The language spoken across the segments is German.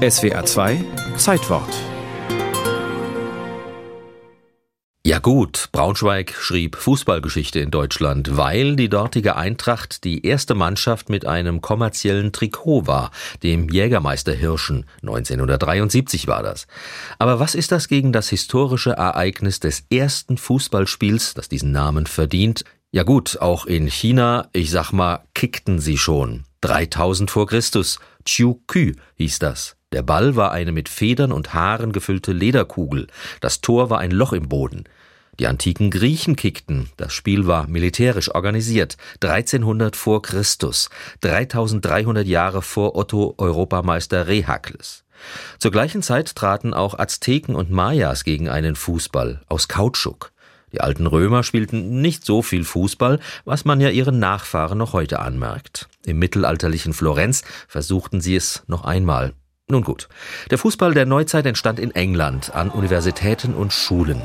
SWR 2 Zeitwort Ja gut, Braunschweig schrieb Fußballgeschichte in Deutschland, weil die dortige Eintracht die erste Mannschaft mit einem kommerziellen Trikot war, dem Jägermeister Hirschen. 1973 war das. Aber was ist das gegen das historische Ereignis des ersten Fußballspiels, das diesen Namen verdient? Ja gut, auch in China, ich sag mal, kickten sie schon. 3000 vor Christus. Chiu Kü hieß das. Der Ball war eine mit Federn und Haaren gefüllte Lederkugel. Das Tor war ein Loch im Boden. Die antiken Griechen kickten. Das Spiel war militärisch organisiert. 1300 vor Christus. 3300 Jahre vor Otto Europameister Rehakles. Zur gleichen Zeit traten auch Azteken und Mayas gegen einen Fußball aus Kautschuk. Die alten Römer spielten nicht so viel Fußball, was man ja ihren Nachfahren noch heute anmerkt. Im mittelalterlichen Florenz versuchten sie es noch einmal. Nun gut, der Fußball der Neuzeit entstand in England an Universitäten und Schulen.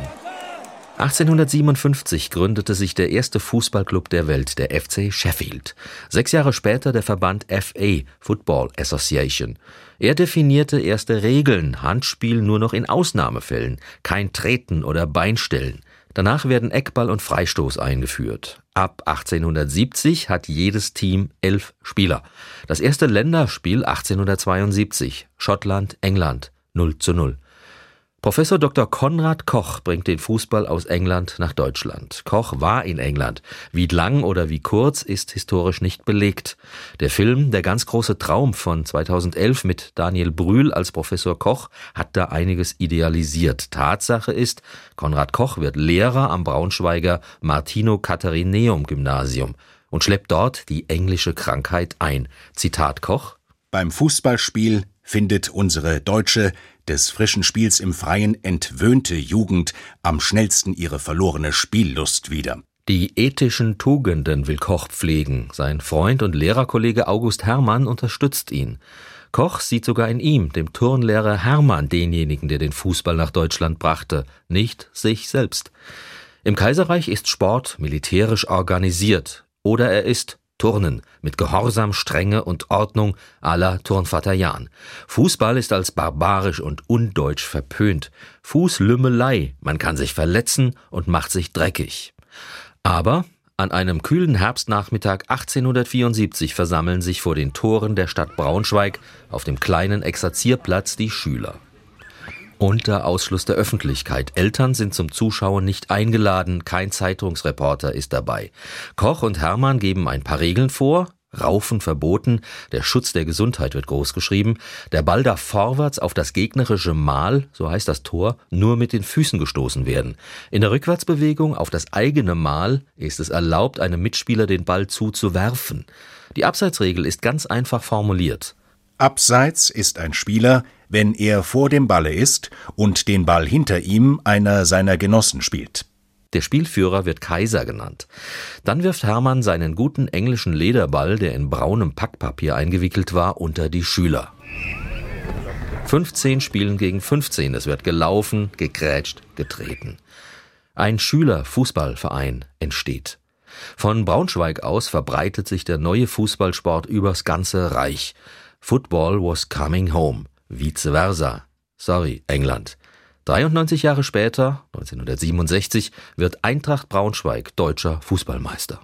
1857 gründete sich der erste Fußballclub der Welt, der FC Sheffield. Sechs Jahre später der Verband FA, Football Association. Er definierte erste Regeln, Handspiel nur noch in Ausnahmefällen, kein Treten oder Beinstellen. Danach werden Eckball und Freistoß eingeführt. Ab 1870 hat jedes Team elf Spieler. Das erste Länderspiel 1872. Schottland, England 0 zu 0. Professor Dr. Konrad Koch bringt den Fußball aus England nach Deutschland. Koch war in England. Wie lang oder wie kurz ist historisch nicht belegt. Der Film Der ganz große Traum von 2011 mit Daniel Brühl als Professor Koch hat da einiges idealisiert. Tatsache ist, Konrad Koch wird Lehrer am Braunschweiger Martino Katharineum Gymnasium und schleppt dort die englische Krankheit ein. Zitat Koch Beim Fußballspiel findet unsere deutsche, des frischen Spiels im Freien entwöhnte Jugend am schnellsten ihre verlorene Spiellust wieder. Die ethischen Tugenden will Koch pflegen. Sein Freund und Lehrerkollege August Hermann unterstützt ihn. Koch sieht sogar in ihm, dem Turnlehrer Hermann, denjenigen, der den Fußball nach Deutschland brachte, nicht sich selbst. Im Kaiserreich ist Sport militärisch organisiert oder er ist Turnen mit Gehorsam, Strenge und Ordnung à la Turnvater Jan. Fußball ist als barbarisch und undeutsch verpönt. Fußlümmelei, man kann sich verletzen und macht sich dreckig. Aber an einem kühlen Herbstnachmittag 1874 versammeln sich vor den Toren der Stadt Braunschweig auf dem kleinen Exerzierplatz die Schüler unter Ausschluss der Öffentlichkeit. Eltern sind zum Zuschauen nicht eingeladen, kein Zeitungsreporter ist dabei. Koch und Hermann geben ein paar Regeln vor, Raufen verboten, der Schutz der Gesundheit wird großgeschrieben, der Ball darf vorwärts auf das gegnerische Mal, so heißt das Tor, nur mit den Füßen gestoßen werden. In der Rückwärtsbewegung auf das eigene Mal ist es erlaubt, einem Mitspieler den Ball zuzuwerfen. Die Abseitsregel ist ganz einfach formuliert. Abseits ist ein Spieler, wenn er vor dem Balle ist und den Ball hinter ihm einer seiner Genossen spielt. Der Spielführer wird Kaiser genannt. Dann wirft Hermann seinen guten englischen Lederball, der in braunem Packpapier eingewickelt war, unter die Schüler. 15 spielen gegen 15. Es wird gelaufen, gegrätscht, getreten. Ein Schülerfußballverein entsteht. Von Braunschweig aus verbreitet sich der neue Fußballsport übers ganze Reich. Football was coming home. Vice versa. Sorry, England. 93 Jahre später, 1967, wird Eintracht Braunschweig deutscher Fußballmeister.